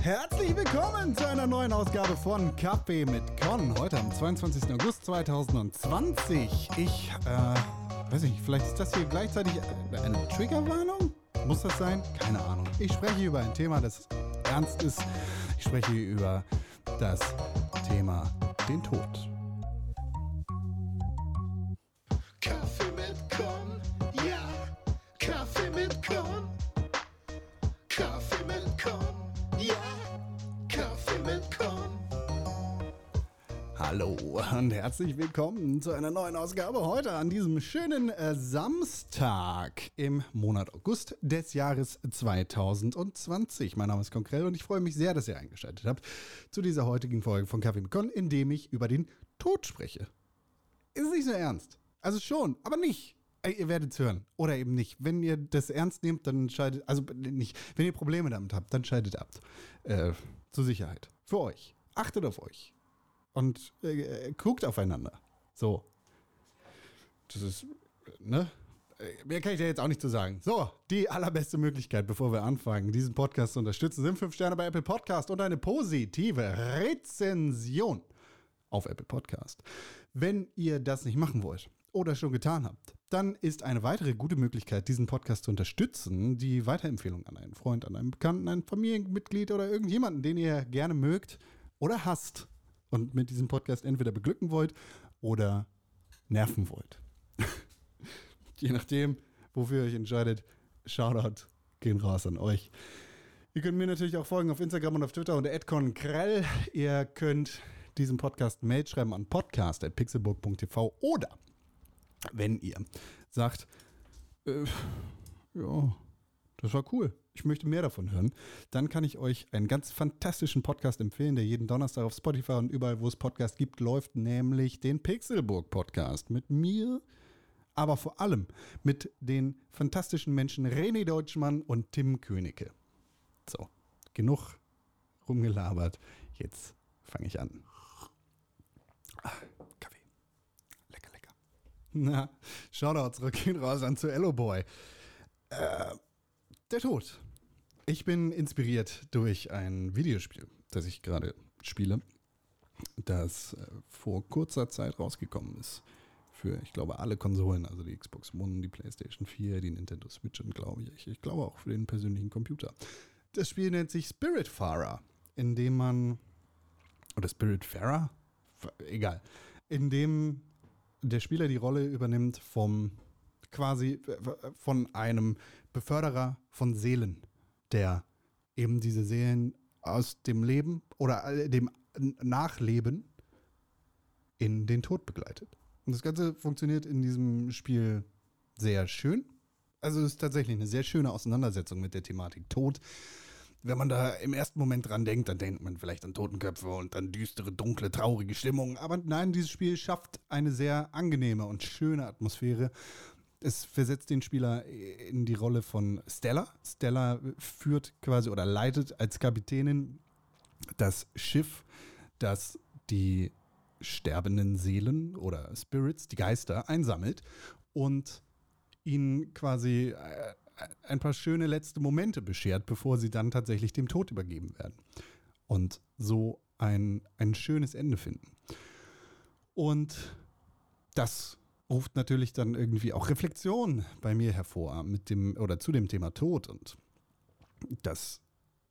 Herzlich willkommen zu einer neuen Ausgabe von Kaffee mit Con. Heute am 22. August 2020. Ich, äh, weiß nicht, vielleicht ist das hier gleichzeitig eine Triggerwarnung? Muss das sein? Keine Ahnung. Ich spreche über ein Thema, das ernst ist. Ich spreche über das Thema den Tod. Kaffee mit Con, ja, Kaffee mit Con. Hallo und herzlich willkommen zu einer neuen Ausgabe heute an diesem schönen äh, Samstag im Monat August des Jahres 2020. Mein Name ist Konkrell und ich freue mich sehr, dass ihr eingeschaltet habt zu dieser heutigen Folge von Kaffee mit Con, in dem ich über den Tod spreche. Ist nicht so ernst. Also schon, aber nicht. Äh, Ihr werdet es hören. Oder eben nicht. Wenn ihr das ernst nehmt, dann scheidet, also nicht. Wenn ihr Probleme damit habt, dann scheidet ab. Äh, zur Sicherheit. Für euch. Achtet auf euch und äh, guckt aufeinander. So. Das ist, ne? Äh, Mehr kann ich dir jetzt auch nicht zu sagen. So, die allerbeste Möglichkeit, bevor wir anfangen, diesen Podcast zu unterstützen, sind fünf Sterne bei Apple Podcast und eine positive Rezension auf Apple Podcast. Wenn ihr das nicht machen wollt oder schon getan habt, dann ist eine weitere gute Möglichkeit, diesen Podcast zu unterstützen, die Weiterempfehlung an einen Freund, an einen Bekannten, ein Familienmitglied oder irgendjemanden, den ihr gerne mögt oder hasst und mit diesem Podcast entweder beglücken wollt oder nerven wollt. Je nachdem, wofür ihr euch entscheidet, Shoutout gehen raus an euch. Ihr könnt mir natürlich auch folgen auf Instagram und auf Twitter unter @conkrell. Ihr könnt diesem Podcast Mail schreiben an podcast.pixelburg.tv oder wenn ihr sagt, äh, ja, das war cool. Ich möchte mehr davon hören. Dann kann ich euch einen ganz fantastischen Podcast empfehlen, der jeden Donnerstag auf Spotify und überall, wo es Podcasts gibt, läuft, nämlich den Pixelburg Podcast mit mir, aber vor allem mit den fantastischen Menschen René Deutschmann und Tim Königke. So, genug rumgelabert. Jetzt fange ich an. Ah. Na, Shoutouts gehen raus an zu Ello Boy. Äh, der Tod. Ich bin inspiriert durch ein Videospiel, das ich gerade spiele, das äh, vor kurzer Zeit rausgekommen ist. Für, ich glaube, alle Konsolen, also die Xbox One, die PlayStation 4, die Nintendo Switch und glaube ich, ich glaube auch für den persönlichen Computer. Das Spiel nennt sich Spiritfarer, in dem man, oder Spiritfarer? Egal. In dem der Spieler die Rolle übernimmt vom quasi von einem Beförderer von Seelen, der eben diese Seelen aus dem Leben oder dem Nachleben in den Tod begleitet. Und das Ganze funktioniert in diesem Spiel sehr schön. Also es ist tatsächlich eine sehr schöne Auseinandersetzung mit der Thematik Tod. Wenn man da im ersten Moment dran denkt, dann denkt man vielleicht an Totenköpfe und an düstere, dunkle, traurige Stimmung. Aber nein, dieses Spiel schafft eine sehr angenehme und schöne Atmosphäre. Es versetzt den Spieler in die Rolle von Stella. Stella führt quasi oder leitet als Kapitänin das Schiff, das die sterbenden Seelen oder Spirits, die Geister, einsammelt und ihnen quasi äh, ein paar schöne letzte Momente beschert, bevor sie dann tatsächlich dem Tod übergeben werden. Und so ein, ein schönes Ende finden. Und das ruft natürlich dann irgendwie auch Reflexion bei mir hervor mit dem oder zu dem Thema Tod. Und das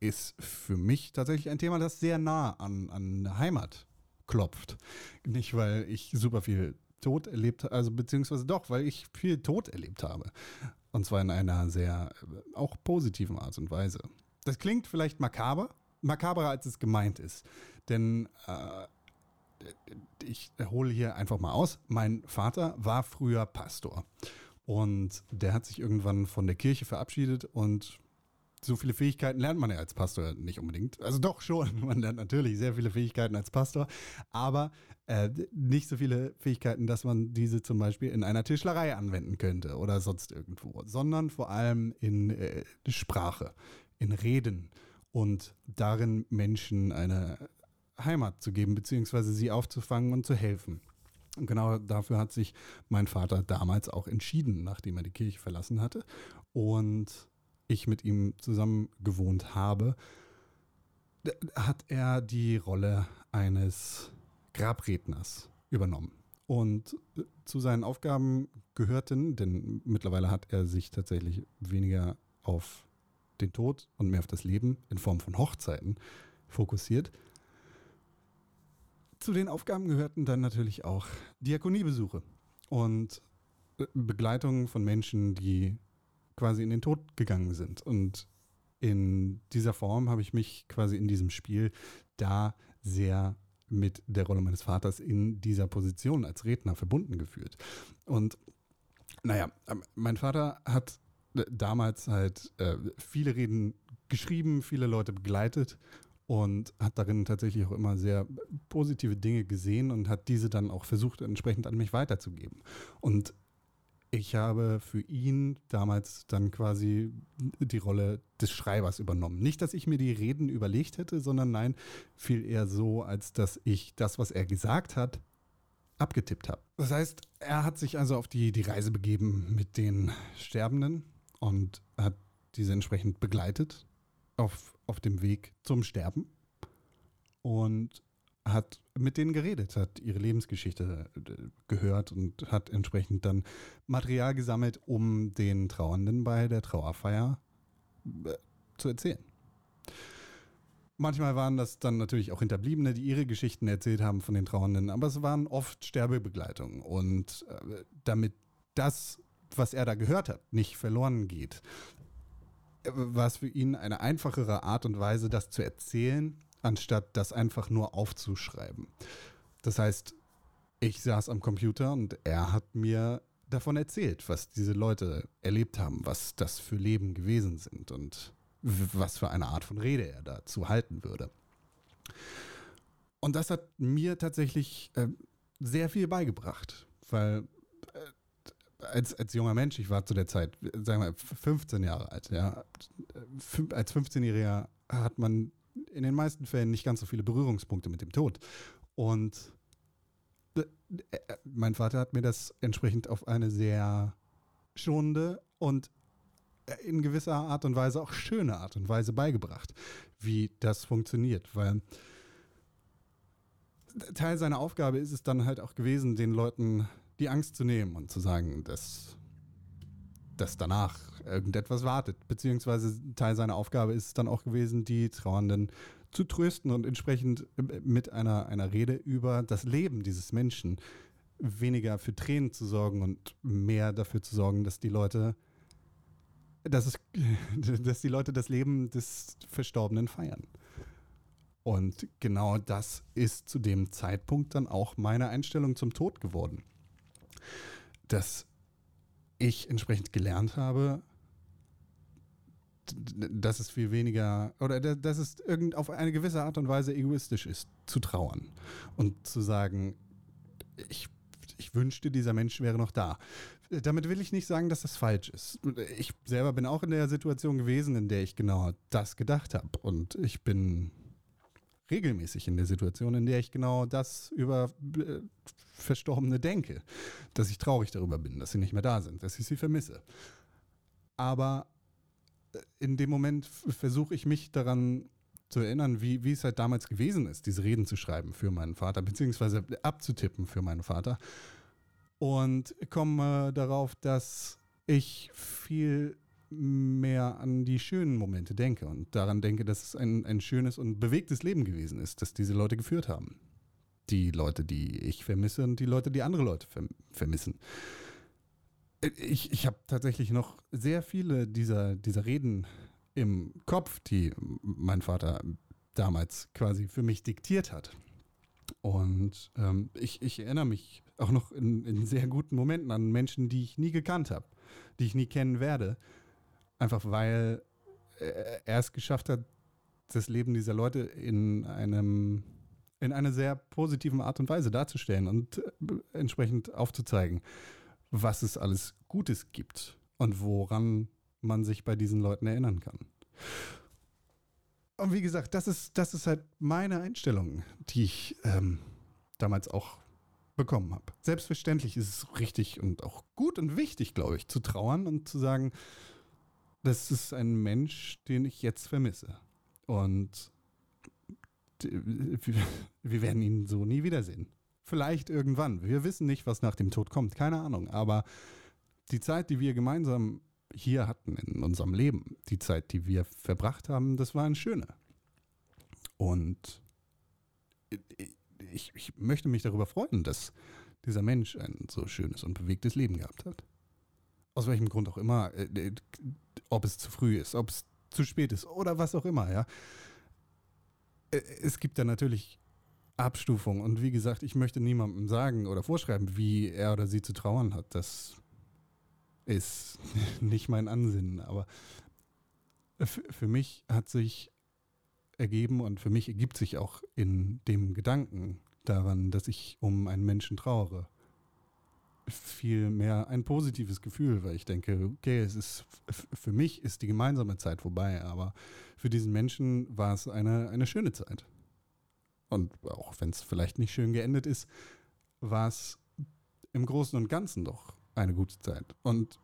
ist für mich tatsächlich ein Thema, das sehr nah an, an Heimat klopft. Nicht, weil ich super viel Tod erlebt habe, also beziehungsweise doch, weil ich viel Tod erlebt habe. Und zwar in einer sehr auch positiven Art und Weise. Das klingt vielleicht makaber, makaberer als es gemeint ist. Denn äh, ich hole hier einfach mal aus. Mein Vater war früher Pastor. Und der hat sich irgendwann von der Kirche verabschiedet und so viele Fähigkeiten lernt man ja als Pastor nicht unbedingt. Also doch schon, man lernt natürlich sehr viele Fähigkeiten als Pastor, aber äh, nicht so viele Fähigkeiten, dass man diese zum Beispiel in einer Tischlerei anwenden könnte oder sonst irgendwo, sondern vor allem in äh, Sprache, in Reden und darin Menschen eine Heimat zu geben, beziehungsweise sie aufzufangen und zu helfen. Und genau dafür hat sich mein Vater damals auch entschieden, nachdem er die Kirche verlassen hatte und ich mit ihm zusammen gewohnt habe, hat er die Rolle eines Grabredners übernommen. Und äh, zu seinen Aufgaben gehörten, denn mittlerweile hat er sich tatsächlich weniger auf den Tod und mehr auf das Leben in Form von Hochzeiten fokussiert. Zu den Aufgaben gehörten dann natürlich auch Diakoniebesuche und äh, Begleitung von Menschen, die quasi in den Tod gegangen sind. Und in dieser Form habe ich mich quasi in diesem Spiel da sehr mit der Rolle meines Vaters in dieser Position als Redner verbunden gefühlt. Und naja, ähm, mein Vater hat äh, damals halt äh, viele Reden geschrieben, viele Leute begleitet und hat darin tatsächlich auch immer sehr positive Dinge gesehen und hat diese dann auch versucht, entsprechend an mich weiterzugeben. Und ich habe für ihn damals dann quasi die Rolle des Schreibers übernommen. Nicht, dass ich mir die Reden überlegt hätte, sondern nein, viel eher so, als dass ich das, was er gesagt hat, abgetippt habe. Das heißt, er hat sich also auf die, die Reise begeben mit den Sterbenden und hat diese entsprechend begleitet auf, auf dem Weg zum Sterben. Und hat mit denen geredet, hat ihre Lebensgeschichte äh, gehört und hat entsprechend dann Material gesammelt, um den Trauernden bei der Trauerfeier äh, zu erzählen. Manchmal waren das dann natürlich auch Hinterbliebene, die ihre Geschichten erzählt haben von den Trauernden, aber es waren oft Sterbebegleitungen. Und äh, damit das, was er da gehört hat, nicht verloren geht, war es für ihn eine einfachere Art und Weise, das zu erzählen, anstatt das einfach nur aufzuschreiben. Das heißt, ich saß am Computer und er hat mir davon erzählt, was diese Leute erlebt haben, was das für Leben gewesen sind und was für eine Art von Rede er dazu halten würde. Und das hat mir tatsächlich äh, sehr viel beigebracht, weil äh, als, als junger Mensch, ich war zu der Zeit, sagen wir 15 Jahre alt, ja, als 15-Jähriger hat man in den meisten Fällen nicht ganz so viele Berührungspunkte mit dem Tod. Und äh, äh, mein Vater hat mir das entsprechend auf eine sehr schonende und äh, in gewisser Art und Weise auch schöne Art und Weise beigebracht, wie das funktioniert, weil Teil seiner Aufgabe ist es dann halt auch gewesen, den Leuten die Angst zu nehmen und zu sagen, dass dass danach irgendetwas wartet. Beziehungsweise Teil seiner Aufgabe ist es dann auch gewesen, die Trauernden zu trösten und entsprechend äh, mit einer, einer Rede über das Leben dieses Menschen weniger für Tränen zu sorgen und mehr dafür zu sorgen, dass die Leute, dass, es, dass die Leute das Leben des Verstorbenen feiern. Und genau das ist zu dem Zeitpunkt dann auch meine Einstellung zum Tod geworden. Das ich entsprechend gelernt habe, dass es viel weniger oder dass es irgend auf eine gewisse Art und Weise egoistisch ist, zu trauern und zu sagen, ich, ich wünschte, dieser Mensch wäre noch da. Damit will ich nicht sagen, dass das falsch ist. Ich selber bin auch in der Situation gewesen, in der ich genau das gedacht habe. Und ich bin regelmäßig in der Situation, in der ich genau das über äh, Verstorbene denke. Dass ich traurig darüber bin, dass sie nicht mehr da sind, dass ich sie vermisse. Aber in dem Moment versuche ich mich daran zu erinnern, wie, wie es halt damals gewesen ist, diese Reden zu schreiben für meinen Vater, beziehungsweise abzutippen für meinen Vater. Und komme darauf, dass ich viel mehr an die schönen Momente denke und daran denke, dass es ein, ein schönes und bewegtes Leben gewesen ist, das diese Leute geführt haben. Die Leute, die ich vermisse und die Leute, die andere Leute vermissen. Ich, ich habe tatsächlich noch sehr viele dieser, dieser Reden im Kopf, die mein Vater damals quasi für mich diktiert hat. Und ähm, ich, ich erinnere mich auch noch in, in sehr guten Momenten an Menschen, die ich nie gekannt habe, die ich nie kennen werde, Einfach weil er es geschafft hat, das Leben dieser Leute in einem in einer sehr positiven Art und Weise darzustellen und äh, entsprechend aufzuzeigen, was es alles Gutes gibt und woran man sich bei diesen Leuten erinnern kann. Und wie gesagt, das ist, das ist halt meine Einstellung, die ich ähm, damals auch bekommen habe. Selbstverständlich ist es richtig und auch gut und wichtig, glaube ich, zu trauern und zu sagen, das ist ein Mensch, den ich jetzt vermisse. Und wir werden ihn so nie wiedersehen. Vielleicht irgendwann. Wir wissen nicht, was nach dem Tod kommt. Keine Ahnung. Aber die Zeit, die wir gemeinsam hier hatten in unserem Leben, die Zeit, die wir verbracht haben, das war eine schöne. Und ich, ich möchte mich darüber freuen, dass dieser Mensch ein so schönes und bewegtes Leben gehabt hat. Aus welchem Grund auch immer, äh, ob es zu früh ist, ob es zu spät ist oder was auch immer, ja. Äh, es gibt da natürlich Abstufungen und wie gesagt, ich möchte niemandem sagen oder vorschreiben, wie er oder sie zu trauern hat. Das ist nicht mein Ansinnen, aber für mich hat sich ergeben und für mich ergibt sich auch in dem Gedanken daran, dass ich um einen Menschen trauere, viel mehr ein positives Gefühl, weil ich denke, okay, es ist für mich ist die gemeinsame Zeit vorbei, aber für diesen Menschen war es eine, eine schöne Zeit. Und auch wenn es vielleicht nicht schön geendet ist, war es im Großen und Ganzen doch eine gute Zeit. Und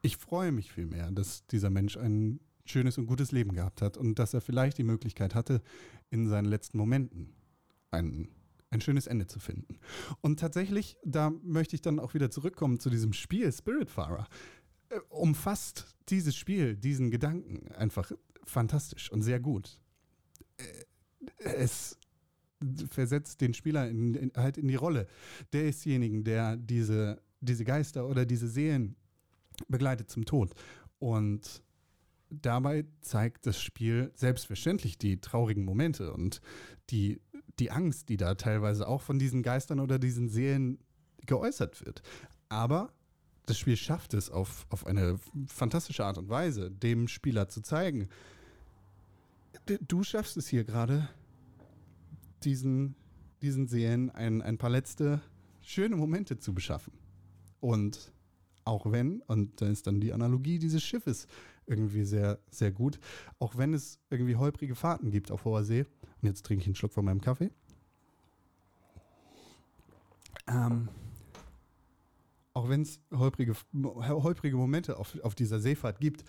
ich freue mich vielmehr, dass dieser Mensch ein schönes und gutes Leben gehabt hat und dass er vielleicht die Möglichkeit hatte, in seinen letzten Momenten ein, ein schönes Ende zu finden. Und tatsächlich, da möchte ich dann auch wieder zurückkommen zu diesem Spiel Spiritfarer. Äh, umfasst dieses Spiel, diesen Gedanken einfach fantastisch und sehr gut. Äh, es versetzt den Spieler in, in, halt in die Rolle desjenigen, der diese, diese Geister oder diese Seelen begleitet zum Tod. Und dabei zeigt das Spiel selbstverständlich die traurigen Momente und die, die Angst, die da teilweise auch von diesen Geistern oder diesen Seelen geäußert wird. Aber das Spiel schafft es auf, auf eine fantastische Art und Weise, dem Spieler zu zeigen, du schaffst es hier gerade, diesen, diesen Seelen ein, ein paar letzte schöne Momente zu beschaffen. Und auch wenn, und da ist dann die Analogie dieses Schiffes irgendwie sehr, sehr gut, auch wenn es irgendwie holprige Fahrten gibt auf hoher See, und jetzt trinke ich einen Schluck von meinem Kaffee, ähm, auch wenn es holprige, holprige Momente auf, auf dieser Seefahrt gibt,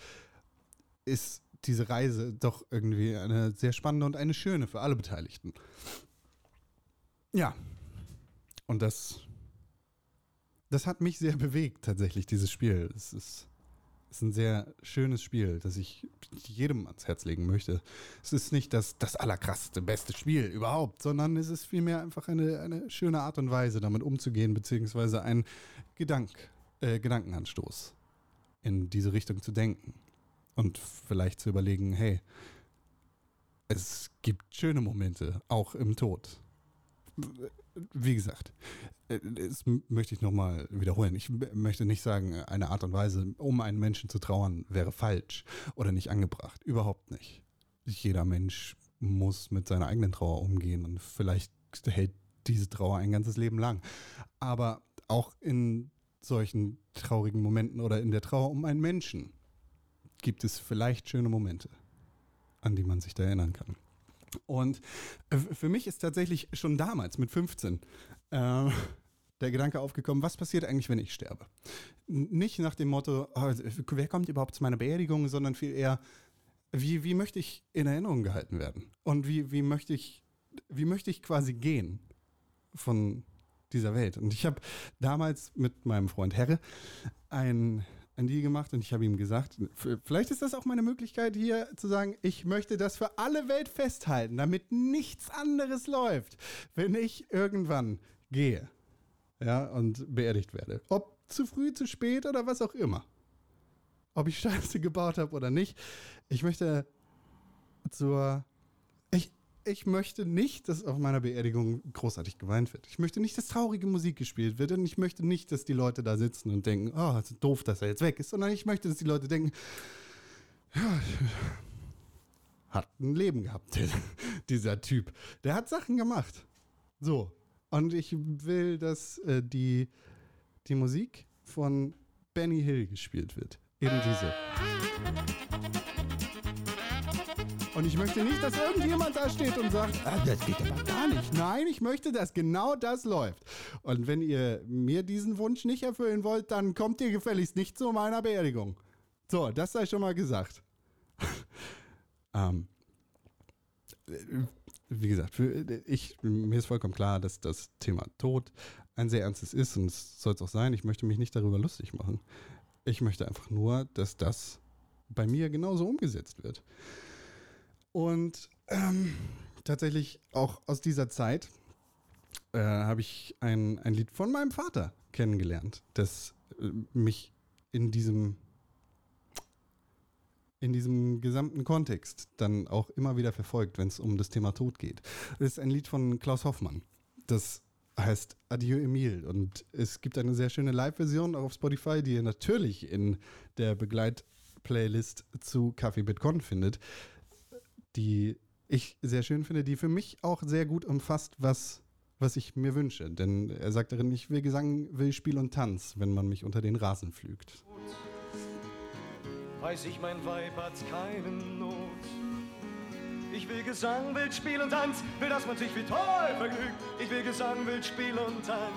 ist diese Reise doch irgendwie eine sehr spannende und eine schöne für alle Beteiligten. Ja. Und das, das hat mich sehr bewegt, tatsächlich, dieses Spiel. Es ist, ist ein sehr schönes Spiel, das ich jedem ans Herz legen möchte. Es ist nicht das, das allerkrasseste, beste Spiel überhaupt, sondern es ist vielmehr einfach eine, eine schöne Art und Weise, damit umzugehen, beziehungsweise ein Gedank, äh, Gedankenanstoß in diese Richtung zu denken und vielleicht zu überlegen, hey, es gibt schöne Momente, auch im Tod. Wie gesagt, das möchte ich nochmal wiederholen. Ich möchte nicht sagen, eine Art und Weise, um einen Menschen zu trauern, wäre falsch oder nicht angebracht. Überhaupt nicht. Jeder Mensch muss mit seiner eigenen Trauer umgehen und vielleicht hält diese Trauer ein ganzes Leben lang. Aber auch in solchen traurigen Momenten oder in der Trauer um einen Menschen gibt es vielleicht schöne Momente, an die man sich da erinnern kann. Und äh, für mich ist tatsächlich schon damals mit 15 äh, der Gedanke aufgekommen, was passiert eigentlich, wenn ich sterbe? Nicht nach dem Motto, oh, wer kommt überhaupt zu meiner Beerdigung, sondern viel eher, wie, wie möchte ich in Erinnerung gehalten werden? Und wie, wie, möchte ich, wie möchte ich quasi gehen von dieser Welt? Und ich habe damals mit meinem Freund Herre ein ein Deal gemacht und ich habe ihm gesagt, vielleicht ist das auch meine Möglichkeit hier zu sagen, ich möchte das für alle Welt festhalten, damit nichts anderes läuft, wenn ich irgendwann gehe. Ja, und beerdigt werde. Ob zu früh, zu spät oder was auch immer. Ob ich Scheiße gebaut habe oder nicht. Ich möchte zur ich möchte nicht, dass auf meiner Beerdigung großartig geweint wird. Ich möchte nicht, dass traurige Musik gespielt wird und ich möchte nicht, dass die Leute da sitzen und denken, oh, ist doof, dass er jetzt weg ist, sondern ich möchte, dass die Leute denken, ja, hat ein Leben gehabt, dieser Typ. Der hat Sachen gemacht. So. Und ich will, dass äh, die, die Musik von Benny Hill gespielt wird. Eben diese. Und ich möchte nicht, dass irgendjemand da steht und sagt, ah, das geht aber gar nicht. Nein, ich möchte, dass genau das läuft. Und wenn ihr mir diesen Wunsch nicht erfüllen wollt, dann kommt ihr gefälligst nicht zu meiner Beerdigung. So, das sei schon mal gesagt. ähm, wie gesagt, für, ich, mir ist vollkommen klar, dass das Thema Tod ein sehr ernstes ist und es soll es auch sein. Ich möchte mich nicht darüber lustig machen. Ich möchte einfach nur, dass das bei mir genauso umgesetzt wird. Und ähm, tatsächlich auch aus dieser Zeit äh, habe ich ein, ein Lied von meinem Vater kennengelernt, das äh, mich in diesem in diesem gesamten Kontext dann auch immer wieder verfolgt, wenn es um das Thema Tod geht. Das ist ein Lied von Klaus Hoffmann. Das heißt Adieu Emil und es gibt eine sehr schöne Live-Version auf Spotify, die ihr natürlich in der Begleit-Playlist zu Kaffee Bitcoin findet, die ich sehr schön finde, die für mich auch sehr gut umfasst, was was ich mir wünsche. Denn er sagt darin, ich will Gesang, will Spiel und Tanz, wenn man mich unter den Rasen pflügt weiß ich, mein Weib hat keinen Not. Ich will Gesang, will Spiel und Tanz, will, dass man sich wie toll vergnügt. Ich will Gesang, will Spiel und Tanz.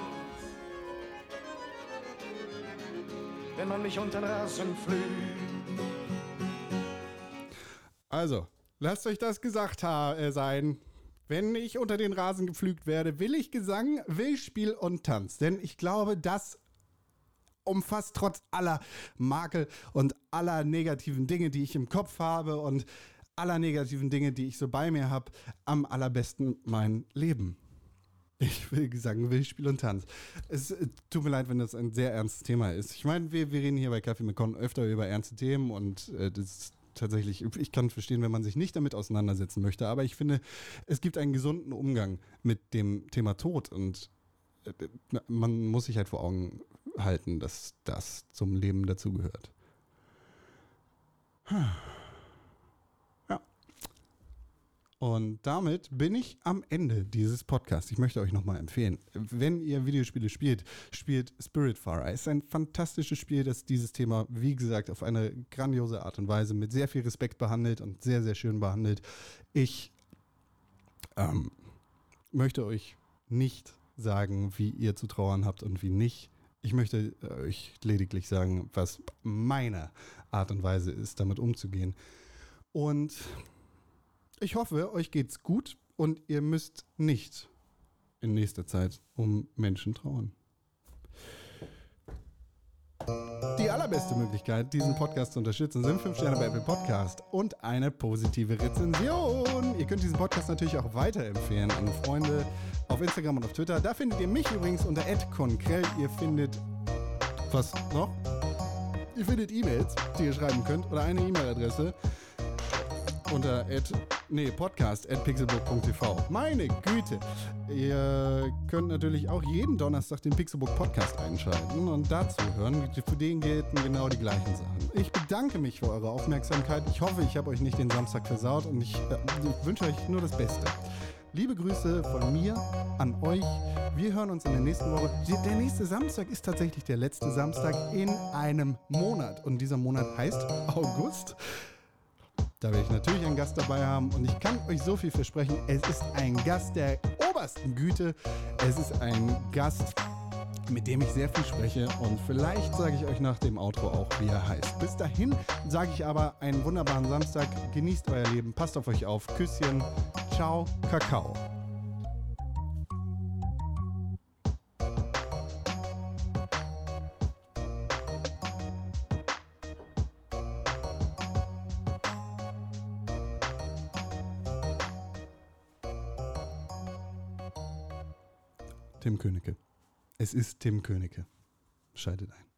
Wenn man mich unter den Rasen pflügt. Also, lasst euch das gesagt äh, sein. Wenn ich unter den Rasen gepflügt werde, will ich Gesang, will Spiel und Tanz. Denn ich glaube, das umfasst trotz aller Makel und aller negativen Dinge, die ich im Kopf habe und aller negativen Dinge, die ich so bei mir habe, am allerbesten mein Leben. Ich will sagen, will Spiel und Tanz. Es äh, tut mir leid, wenn das ein sehr ernstes Thema ist. Ich meine, wir, wir reden hier bei Kaffee mit Con öfter über ernste Themen und äh, das ist tatsächlich, ich kann verstehen, wenn man sich nicht damit auseinandersetzen möchte, aber ich finde, es gibt einen gesunden Umgang mit dem Thema Tod und äh, man muss sich halt vor Augen halten, dass das zum Leben dazugehört. Ja. Und damit bin ich am Ende dieses Podcasts. Ich möchte euch nochmal empfehlen, wenn ihr Videospiele spielt, spielt Spiritfarer. Es ist ein fantastisches Spiel, das dieses Thema, wie gesagt, auf eine grandiose Art und Weise mit sehr viel Respekt behandelt und sehr, sehr schön behandelt. Ich ähm, möchte euch nicht sagen, wie ihr zu trauern habt und wie nicht. Ich möchte äh, euch lediglich sagen, was meine Art und Weise ist, damit umzugehen. Und ich hoffe, euch geht's gut und ihr müsst nicht in nächster Zeit um Menschen trauern. Die allerbeste Möglichkeit, diesen Podcast zu unterstützen, sind 5 Sterne bei Apple Podcast und eine positive Rezension. Ihr könnt diesen Podcast natürlich auch weiterempfehlen an Freunde auf Instagram und auf Twitter. Da findet ihr mich übrigens unter @konkrell. Ihr findet was noch? Ihr findet E-Mails, die ihr schreiben könnt oder eine E-Mail-Adresse unter nee, podcast at pixelbook.tv. Meine Güte! Ihr könnt natürlich auch jeden Donnerstag den Pixelbook Podcast einschalten und dazu hören. Für den gelten genau die gleichen Sachen. Ich bedanke mich für eure Aufmerksamkeit. Ich hoffe, ich habe euch nicht den Samstag versaut und ich, äh, ich wünsche euch nur das Beste. Liebe Grüße von mir an euch. Wir hören uns in der nächsten Woche. Der nächste Samstag ist tatsächlich der letzte Samstag in einem Monat. Und dieser Monat heißt August. Da werde ich natürlich einen Gast dabei haben und ich kann euch so viel versprechen. Es ist ein Gast der obersten Güte. Es ist ein Gast, mit dem ich sehr viel spreche und vielleicht sage ich euch nach dem Outro auch, wie er heißt. Bis dahin sage ich aber einen wunderbaren Samstag. Genießt euer Leben, passt auf euch auf. Küsschen. Ciao, Kakao. Tim Königke. Es ist Tim Königke. Schaltet ein.